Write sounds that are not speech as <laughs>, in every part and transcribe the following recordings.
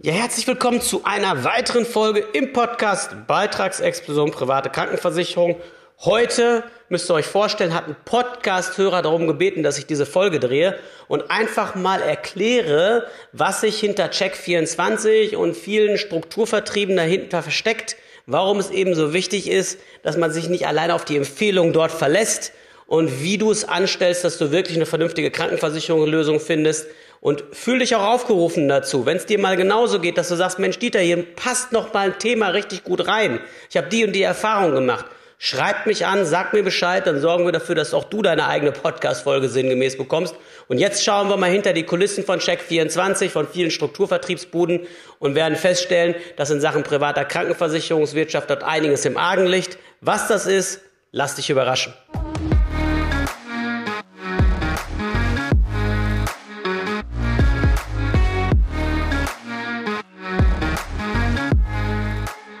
Ja, herzlich willkommen zu einer weiteren Folge im Podcast Beitragsexplosion private Krankenversicherung. Heute müsst ihr euch vorstellen, hat ein Podcast-Hörer darum gebeten, dass ich diese Folge drehe und einfach mal erkläre, was sich hinter Check24 und vielen Strukturvertrieben dahinter versteckt, warum es eben so wichtig ist, dass man sich nicht allein auf die Empfehlung dort verlässt und wie du es anstellst, dass du wirklich eine vernünftige Krankenversicherungslösung findest und fühl dich auch aufgerufen dazu, wenn es dir mal genauso geht, dass du sagst, Mensch, Dieter, hier passt noch mal ein Thema richtig gut rein. Ich habe die und die Erfahrung gemacht. Schreib mich an, sag mir Bescheid, dann sorgen wir dafür, dass auch du deine eigene Podcast-Folge sinngemäß bekommst. Und jetzt schauen wir mal hinter die Kulissen von Check24, von vielen Strukturvertriebsbuden und werden feststellen, dass in Sachen privater Krankenversicherungswirtschaft dort einiges im Argen liegt. Was das ist, lass dich überraschen.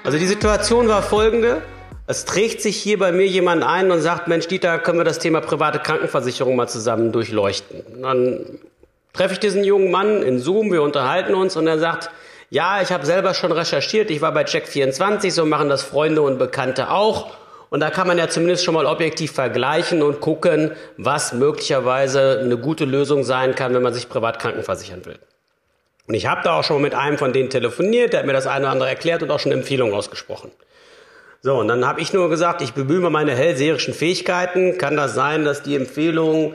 Also die Situation war folgende. Es trägt sich hier bei mir jemand ein und sagt, Mensch, Dieter, können wir das Thema private Krankenversicherung mal zusammen durchleuchten? dann treffe ich diesen jungen Mann in Zoom, wir unterhalten uns und er sagt, ja, ich habe selber schon recherchiert, ich war bei Check24, so machen das Freunde und Bekannte auch. Und da kann man ja zumindest schon mal objektiv vergleichen und gucken, was möglicherweise eine gute Lösung sein kann, wenn man sich privat krankenversichern will. Und ich habe da auch schon mit einem von denen telefoniert, der hat mir das eine oder andere erklärt und auch schon Empfehlungen ausgesprochen. So, und dann habe ich nur gesagt, ich bemühe meine hellseherischen Fähigkeiten. Kann das sein, dass die Empfehlung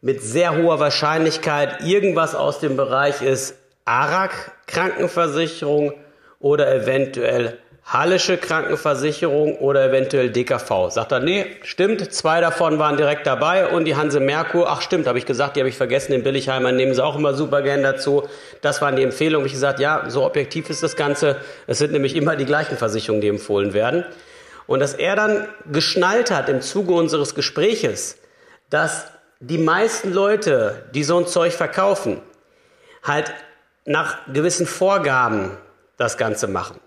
mit sehr hoher Wahrscheinlichkeit irgendwas aus dem Bereich ist ARAG Krankenversicherung oder eventuell Hallische Krankenversicherung oder eventuell DKV. Sagt er, nee, stimmt, zwei davon waren direkt dabei und die Hanse Merkur, ach stimmt, habe ich gesagt, die habe ich vergessen, den Billigheimer nehmen sie auch immer super gern dazu. Das waren die Empfehlungen. Ich gesagt, ja, so objektiv ist das Ganze. Es sind nämlich immer die gleichen Versicherungen, die empfohlen werden. Und dass er dann geschnallt hat im Zuge unseres Gespräches, dass die meisten Leute, die so ein Zeug verkaufen, halt nach gewissen Vorgaben das Ganze machen.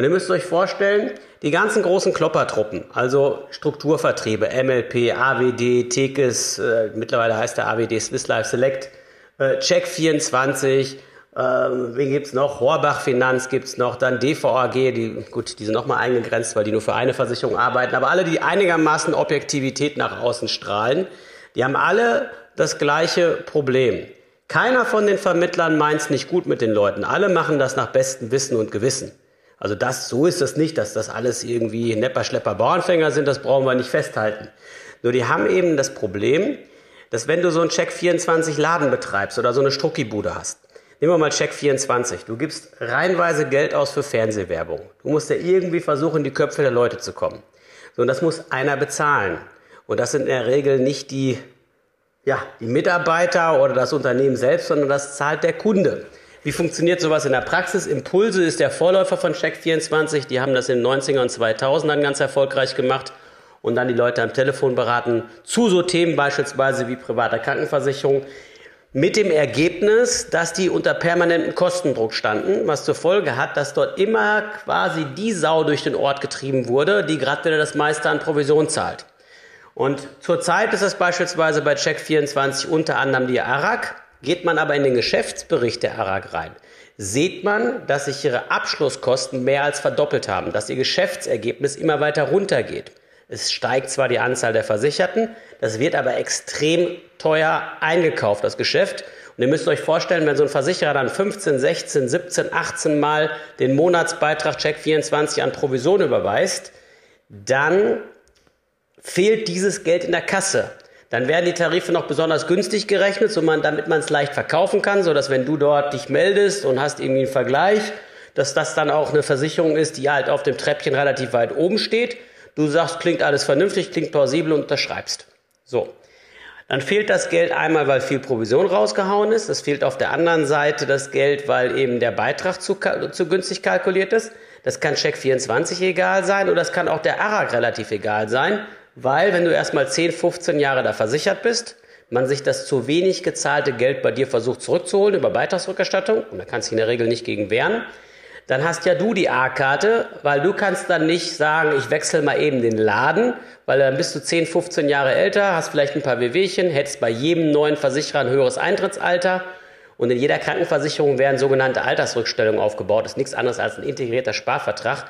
Und ihr müsst euch vorstellen, die ganzen großen Kloppertruppen, also Strukturvertriebe, MLP, AWD, Tekes, äh, mittlerweile heißt der AWD Swiss Life Select, äh, Check24, äh, wen gibt's noch? Horbach Finanz gibt's noch, dann DVAG, die, gut, die sind nochmal eingegrenzt, weil die nur für eine Versicherung arbeiten, aber alle, die einigermaßen Objektivität nach außen strahlen, die haben alle das gleiche Problem. Keiner von den Vermittlern meint's nicht gut mit den Leuten. Alle machen das nach bestem Wissen und Gewissen. Also das, so ist das nicht, dass das alles irgendwie Nepper, Schlepper, Bauernfänger sind, das brauchen wir nicht festhalten. Nur die haben eben das Problem, dass wenn du so einen Check 24 Laden betreibst oder so eine Struckibude hast, nehmen wir mal Check 24, du gibst reinweise Geld aus für Fernsehwerbung. Du musst ja irgendwie versuchen, in die Köpfe der Leute zu kommen. So, und das muss einer bezahlen. Und das sind in der Regel nicht die, ja, die Mitarbeiter oder das Unternehmen selbst, sondern das zahlt der Kunde. Wie funktioniert sowas in der Praxis? Impulse ist der Vorläufer von Check24. Die haben das in den 90er und 2000ern ganz erfolgreich gemacht und dann die Leute am Telefon beraten zu so Themen beispielsweise wie privater Krankenversicherung. Mit dem Ergebnis, dass die unter permanentem Kostendruck standen, was zur Folge hat, dass dort immer quasi die Sau durch den Ort getrieben wurde, die gerade wieder das meiste an Provision zahlt. Und zurzeit ist es beispielsweise bei Check24 unter anderem die ARAG, Geht man aber in den Geschäftsbericht der ARAG rein, sieht man, dass sich ihre Abschlusskosten mehr als verdoppelt haben, dass ihr Geschäftsergebnis immer weiter runtergeht. Es steigt zwar die Anzahl der Versicherten, das wird aber extrem teuer eingekauft, das Geschäft. Und ihr müsst euch vorstellen, wenn so ein Versicherer dann 15, 16, 17, 18 Mal den Monatsbeitrag Check 24 an Provision überweist, dann fehlt dieses Geld in der Kasse. Dann werden die Tarife noch besonders günstig gerechnet, so man, damit man es leicht verkaufen kann, so dass wenn du dort dich meldest und hast irgendwie einen Vergleich, dass das dann auch eine Versicherung ist, die halt auf dem Treppchen relativ weit oben steht. Du sagst, klingt alles vernünftig, klingt plausibel und unterschreibst. So. Dann fehlt das Geld einmal, weil viel Provision rausgehauen ist. Es fehlt auf der anderen Seite das Geld, weil eben der Beitrag zu, zu günstig kalkuliert ist. Das kann Check 24 egal sein oder das kann auch der ARAG relativ egal sein. Weil, wenn du erstmal 10, 15 Jahre da versichert bist, man sich das zu wenig gezahlte Geld bei dir versucht zurückzuholen über Beitragsrückerstattung, und da kannst du in der Regel nicht gegen wehren, dann hast ja du die A-Karte, weil du kannst dann nicht sagen, ich wechsle mal eben den Laden, weil dann bist du 10, 15 Jahre älter, hast vielleicht ein paar Wehwehchen, hättest bei jedem neuen Versicherer ein höheres Eintrittsalter Und in jeder Krankenversicherung werden sogenannte Altersrückstellungen aufgebaut. Das ist nichts anderes als ein integrierter Sparvertrag.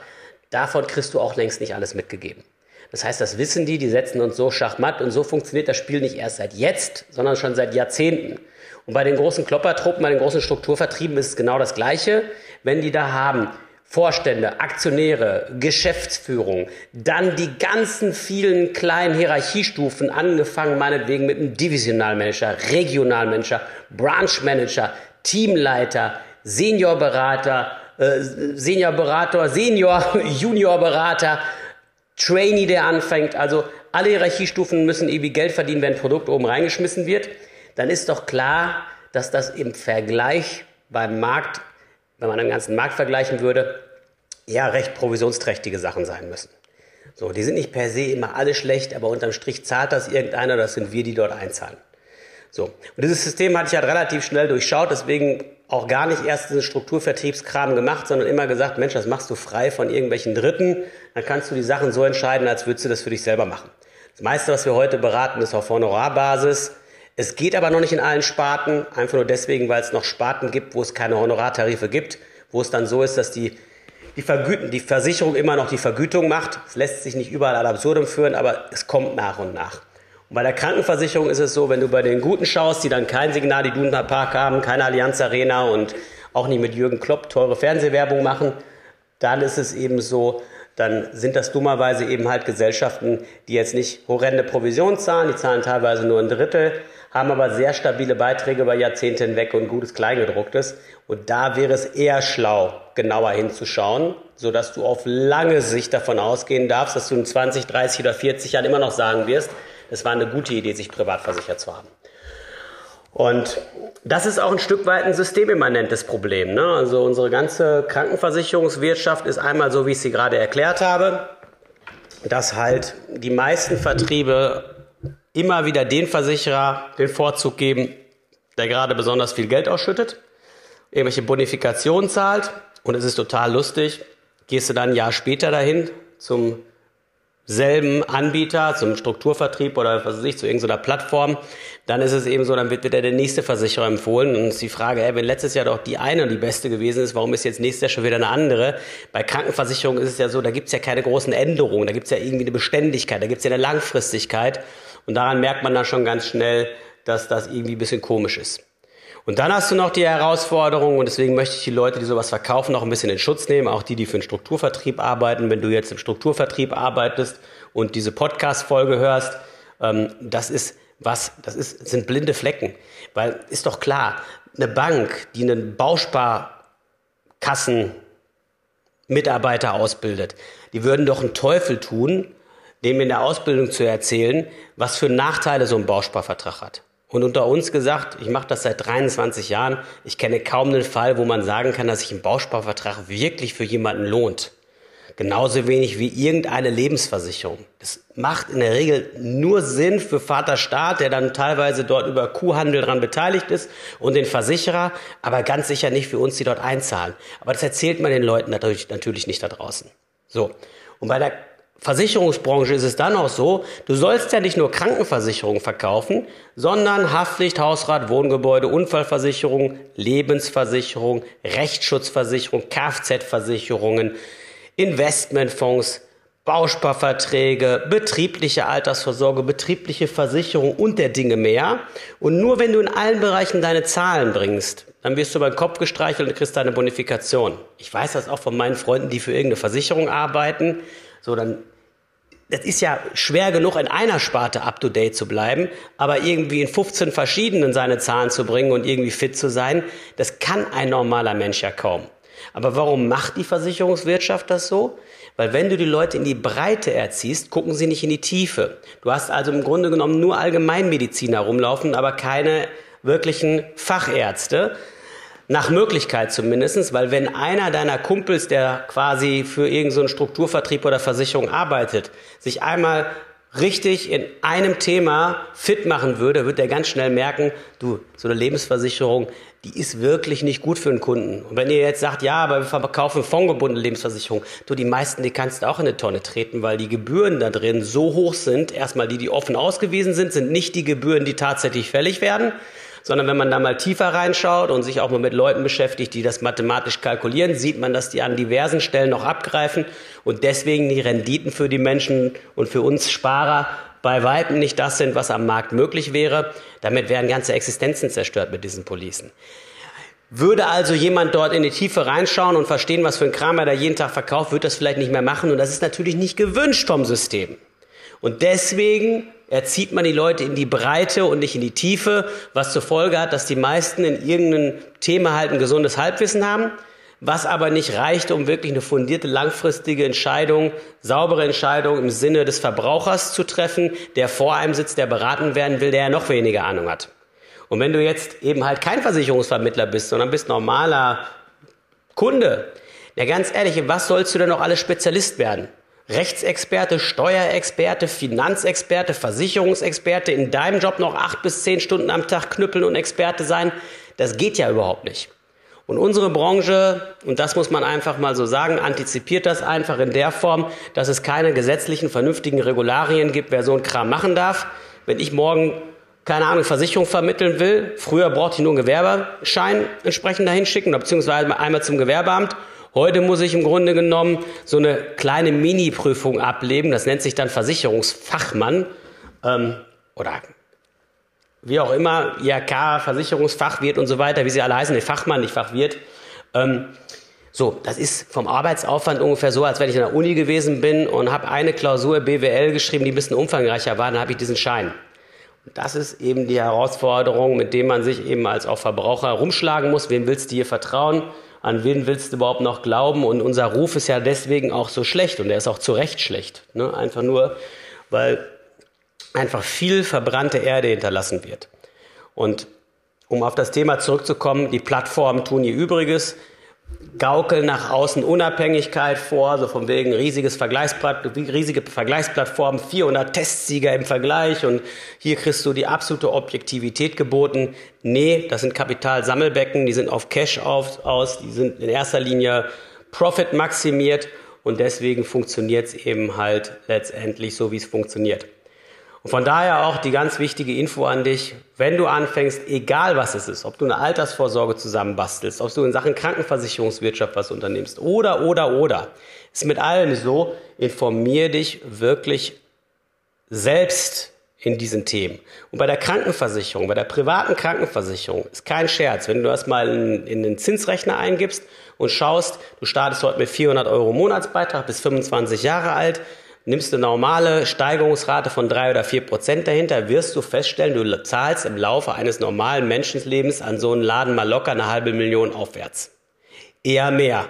Davon kriegst du auch längst nicht alles mitgegeben. Das heißt, das wissen die, die setzen uns so schachmatt und so funktioniert das Spiel nicht erst seit jetzt, sondern schon seit Jahrzehnten. Und bei den großen Kloppertruppen, bei den großen Strukturvertrieben ist es genau das Gleiche. Wenn die da haben, Vorstände, Aktionäre, Geschäftsführung, dann die ganzen vielen kleinen Hierarchiestufen, angefangen meinetwegen mit einem Divisionalmanager, Regionalmanager, Branchmanager, Teamleiter, Seniorberater, äh, Seniorberater, Senior, <laughs> Juniorberater, Trainee, der anfängt. Also alle Hierarchiestufen müssen irgendwie Geld verdienen, wenn ein Produkt oben reingeschmissen wird. Dann ist doch klar, dass das im Vergleich beim Markt wenn man den ganzen Markt vergleichen würde, ja recht provisionsträchtige Sachen sein müssen. So, die sind nicht per se immer alle schlecht, aber unterm Strich zahlt das irgendeiner, das sind wir, die dort einzahlen. So. Und dieses System hatte ich halt relativ schnell durchschaut, deswegen auch gar nicht erst diesen Strukturvertriebskram gemacht, sondern immer gesagt, Mensch, das machst du frei von irgendwelchen Dritten, dann kannst du die Sachen so entscheiden, als würdest du das für dich selber machen. Das meiste, was wir heute beraten, ist auf Honorarbasis. Es geht aber noch nicht in allen Sparten, einfach nur deswegen, weil es noch Sparten gibt, wo es keine Honorartarife gibt, wo es dann so ist, dass die, die, Vergüten, die Versicherung immer noch die Vergütung macht. Es lässt sich nicht überall ad absurdum führen, aber es kommt nach und nach. Bei der Krankenversicherung ist es so, wenn du bei den Guten schaust, die dann kein Signal die Iduna Park haben, keine Allianz Arena und auch nicht mit Jürgen Klopp teure Fernsehwerbung machen, dann ist es eben so, dann sind das dummerweise eben halt Gesellschaften, die jetzt nicht horrende Provision zahlen, die zahlen teilweise nur ein Drittel, haben aber sehr stabile Beiträge über Jahrzehnte hinweg und gutes Kleingedrucktes. Und da wäre es eher schlau, genauer hinzuschauen, sodass du auf lange Sicht davon ausgehen darfst, dass du in 20, 30 oder 40 Jahren immer noch sagen wirst, es war eine gute Idee, sich privat versichert zu haben. Und das ist auch ein Stück weit ein systemimmanentes Problem. Ne? Also unsere ganze Krankenversicherungswirtschaft ist einmal so, wie ich sie gerade erklärt habe, dass halt die meisten Vertriebe immer wieder den Versicherer den Vorzug geben, der gerade besonders viel Geld ausschüttet, irgendwelche Bonifikationen zahlt und es ist total lustig. Gehst du dann ein Jahr später dahin zum selben Anbieter, zum Strukturvertrieb oder was weiß ich, zu irgendeiner Plattform, dann ist es eben so, dann wird wieder der nächste Versicherer empfohlen und ist die Frage, ey, wenn letztes Jahr doch die eine und die beste gewesen ist, warum ist jetzt nächstes Jahr schon wieder eine andere? Bei Krankenversicherung ist es ja so, da gibt's ja keine großen Änderungen, da gibt's ja irgendwie eine Beständigkeit, da gibt's ja eine Langfristigkeit und daran merkt man dann schon ganz schnell, dass das irgendwie ein bisschen komisch ist. Und dann hast du noch die Herausforderung, und deswegen möchte ich die Leute, die sowas verkaufen, auch ein bisschen in Schutz nehmen, auch die, die für einen Strukturvertrieb arbeiten. Wenn du jetzt im Strukturvertrieb arbeitest und diese Podcast-Folge hörst, ähm, das ist was, das ist, sind blinde Flecken. Weil ist doch klar, eine Bank, die einen Bausparkassen Mitarbeiter ausbildet, die würden doch einen Teufel tun, dem in der Ausbildung zu erzählen, was für Nachteile so ein Bausparvertrag hat. Und unter uns gesagt, ich mache das seit 23 Jahren, ich kenne kaum einen Fall, wo man sagen kann, dass sich ein Bausparvertrag wirklich für jemanden lohnt. Genauso wenig wie irgendeine Lebensversicherung. Das macht in der Regel nur Sinn für Vater Staat, der dann teilweise dort über Kuhhandel dran beteiligt ist und den Versicherer, aber ganz sicher nicht für uns, die dort einzahlen. Aber das erzählt man den Leuten natürlich, natürlich nicht da draußen. So. Und bei der Versicherungsbranche ist es dann auch so, du sollst ja nicht nur Krankenversicherung verkaufen, sondern Haftpflicht, Hausrat, Wohngebäude, Unfallversicherung, Lebensversicherung, Rechtsschutzversicherung, Kfz-Versicherungen, Investmentfonds, Bausparverträge, betriebliche Altersvorsorge, betriebliche Versicherung und der Dinge mehr. Und nur wenn du in allen Bereichen deine Zahlen bringst, dann wirst du beim Kopf gestreichelt und kriegst deine Bonifikation. Ich weiß das auch von meinen Freunden, die für irgendeine Versicherung arbeiten. So, dann das ist ja schwer genug, in einer Sparte up-to-date zu bleiben, aber irgendwie in 15 verschiedenen seine Zahlen zu bringen und irgendwie fit zu sein, das kann ein normaler Mensch ja kaum. Aber warum macht die Versicherungswirtschaft das so? Weil wenn du die Leute in die Breite erziehst, gucken sie nicht in die Tiefe. Du hast also im Grunde genommen nur Allgemeinmediziner rumlaufen, aber keine wirklichen Fachärzte. Nach Möglichkeit zumindestens, weil wenn einer deiner Kumpels, der quasi für irgendeinen so Strukturvertrieb oder Versicherung arbeitet, sich einmal richtig in einem Thema fit machen würde, wird er ganz schnell merken, du, so eine Lebensversicherung, die ist wirklich nicht gut für einen Kunden. Und wenn ihr jetzt sagt, ja, aber wir verkaufen fondgebundene Lebensversicherung, du, die meisten, die kannst du auch in eine Tonne treten, weil die Gebühren da drin so hoch sind. Erstmal die, die offen ausgewiesen sind, sind nicht die Gebühren, die tatsächlich fällig werden sondern wenn man da mal tiefer reinschaut und sich auch mal mit Leuten beschäftigt, die das mathematisch kalkulieren, sieht man, dass die an diversen Stellen noch abgreifen und deswegen die Renditen für die Menschen und für uns Sparer bei weitem nicht das sind, was am Markt möglich wäre. Damit werden ganze Existenzen zerstört mit diesen Policen. Würde also jemand dort in die Tiefe reinschauen und verstehen, was für ein Kram er da jeden Tag verkauft, wird das vielleicht nicht mehr machen. Und das ist natürlich nicht gewünscht vom System. Und deswegen erzieht man die Leute in die Breite und nicht in die Tiefe, was zur Folge hat, dass die meisten in irgendeinem Thema halt ein gesundes Halbwissen haben, was aber nicht reicht, um wirklich eine fundierte, langfristige Entscheidung, saubere Entscheidung im Sinne des Verbrauchers zu treffen, der vor einem sitzt, der beraten werden will, der ja noch weniger Ahnung hat. Und wenn du jetzt eben halt kein Versicherungsvermittler bist, sondern bist normaler Kunde, ja ganz ehrlich, was sollst du denn noch alles Spezialist werden? Rechtsexperte, Steuerexperte, Finanzexperte, Versicherungsexperte, in deinem Job noch acht bis zehn Stunden am Tag knüppeln und Experte sein, das geht ja überhaupt nicht. Und unsere Branche, und das muss man einfach mal so sagen, antizipiert das einfach in der Form, dass es keine gesetzlichen, vernünftigen Regularien gibt, wer so einen Kram machen darf. Wenn ich morgen, keine Ahnung, Versicherung vermitteln will, früher brauchte ich nur einen Gewerbeschein entsprechend dahin schicken, beziehungsweise einmal zum Gewerbeamt Heute muss ich im Grunde genommen so eine kleine Mini-Prüfung ablegen. Das nennt sich dann Versicherungsfachmann ähm, oder wie auch immer, IHK, Versicherungsfachwirt und so weiter, wie sie alle heißen, nee, Fachmann, nicht Fachwirt. Ähm, so, das ist vom Arbeitsaufwand ungefähr so, als wenn ich in der Uni gewesen bin und habe eine Klausur BWL geschrieben, die ein bisschen umfangreicher war, dann habe ich diesen Schein. Und das ist eben die Herausforderung, mit dem man sich eben als auch Verbraucher rumschlagen muss. Wem willst du hier vertrauen? An wen willst du überhaupt noch glauben? Und unser Ruf ist ja deswegen auch so schlecht und er ist auch zu Recht schlecht. Ne? Einfach nur, weil einfach viel verbrannte Erde hinterlassen wird. Und um auf das Thema zurückzukommen, die Plattformen tun ihr Übriges gaukeln nach außen Unabhängigkeit vor, so von wegen riesiges Vergleichsplatt, riesige Vergleichsplattform, 400 Testsieger im Vergleich und hier kriegst du die absolute Objektivität geboten. Nee, das sind Kapitalsammelbecken, die sind auf Cash auf, aus, die sind in erster Linie Profit maximiert und deswegen funktioniert es eben halt letztendlich so, wie es funktioniert. Und von daher auch die ganz wichtige Info an dich, wenn du anfängst, egal was es ist, ob du eine Altersvorsorge zusammenbastelst, ob du in Sachen Krankenversicherungswirtschaft was unternimmst oder, oder, oder, ist mit allem so, informier dich wirklich selbst in diesen Themen. Und bei der Krankenversicherung, bei der privaten Krankenversicherung ist kein Scherz, wenn du das mal in, in den Zinsrechner eingibst und schaust, du startest heute mit 400 Euro Monatsbeitrag bis 25 Jahre alt, nimmst du eine normale Steigerungsrate von drei oder vier Prozent dahinter, wirst du feststellen, du zahlst im Laufe eines normalen Menschenlebens an so einen Laden mal locker eine halbe Million aufwärts. Eher mehr.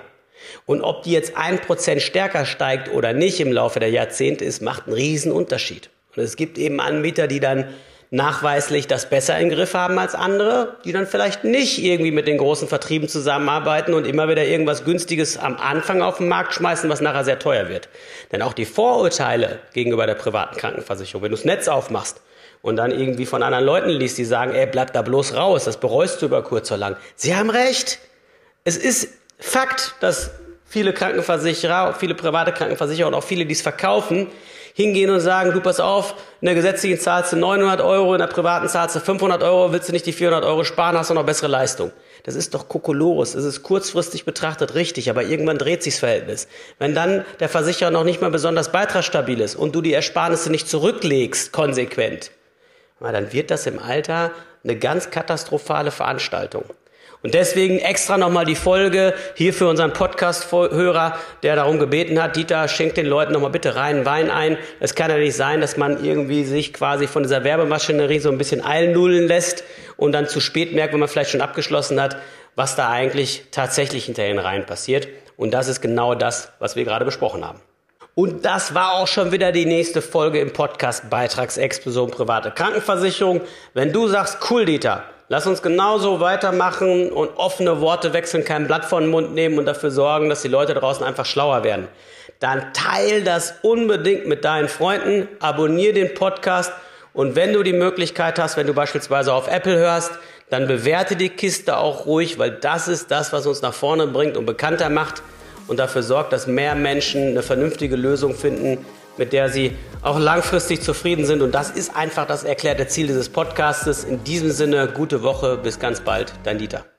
Und ob die jetzt ein Prozent stärker steigt oder nicht im Laufe der Jahrzehnte ist, macht einen riesen Unterschied. Und es gibt eben Anbieter, die dann nachweislich das besser im Griff haben als andere, die dann vielleicht nicht irgendwie mit den großen Vertrieben zusammenarbeiten und immer wieder irgendwas Günstiges am Anfang auf den Markt schmeißen, was nachher sehr teuer wird. Denn auch die Vorurteile gegenüber der privaten Krankenversicherung, wenn du das Netz aufmachst und dann irgendwie von anderen Leuten liest, die sagen, ey, bleib da bloß raus, das bereust du über kurz oder lang. Sie haben recht. Es ist Fakt, dass viele Krankenversicherer, viele private Krankenversicherer und auch viele, die es verkaufen, hingehen und sagen, du pass auf, in der gesetzlichen zahlst du 900 Euro, in der privaten zahlst du 500 Euro, willst du nicht die 400 Euro sparen, hast du noch bessere Leistung. Das ist doch Kokolores. Es ist kurzfristig betrachtet richtig, aber irgendwann dreht sich das Verhältnis. Wenn dann der Versicherer noch nicht mal besonders beitragsstabil ist und du die Ersparnisse nicht zurücklegst, konsequent, dann wird das im Alter eine ganz katastrophale Veranstaltung. Und deswegen extra nochmal die Folge hier für unseren Podcast-Hörer, der darum gebeten hat, Dieter, schenkt den Leuten nochmal bitte rein Wein ein. Es kann ja nicht sein, dass man irgendwie sich quasi von dieser Werbemaschinerie so ein bisschen einnullen lässt und dann zu spät merkt, wenn man vielleicht schon abgeschlossen hat, was da eigentlich tatsächlich hinter den Reihen passiert. Und das ist genau das, was wir gerade besprochen haben. Und das war auch schon wieder die nächste Folge im Podcast Beitragsexplosion private Krankenversicherung. Wenn du sagst, cool, Dieter, Lass uns genauso weitermachen und offene Worte wechseln, kein Blatt vor den Mund nehmen und dafür sorgen, dass die Leute draußen einfach schlauer werden. Dann teil das unbedingt mit deinen Freunden, abonnier den Podcast und wenn du die Möglichkeit hast, wenn du beispielsweise auf Apple hörst, dann bewerte die Kiste auch ruhig, weil das ist das, was uns nach vorne bringt und bekannter macht und dafür sorgt, dass mehr Menschen eine vernünftige Lösung finden, mit der Sie auch langfristig zufrieden sind. Und das ist einfach das erklärte Ziel dieses Podcastes. In diesem Sinne, gute Woche, bis ganz bald, dein Dieter.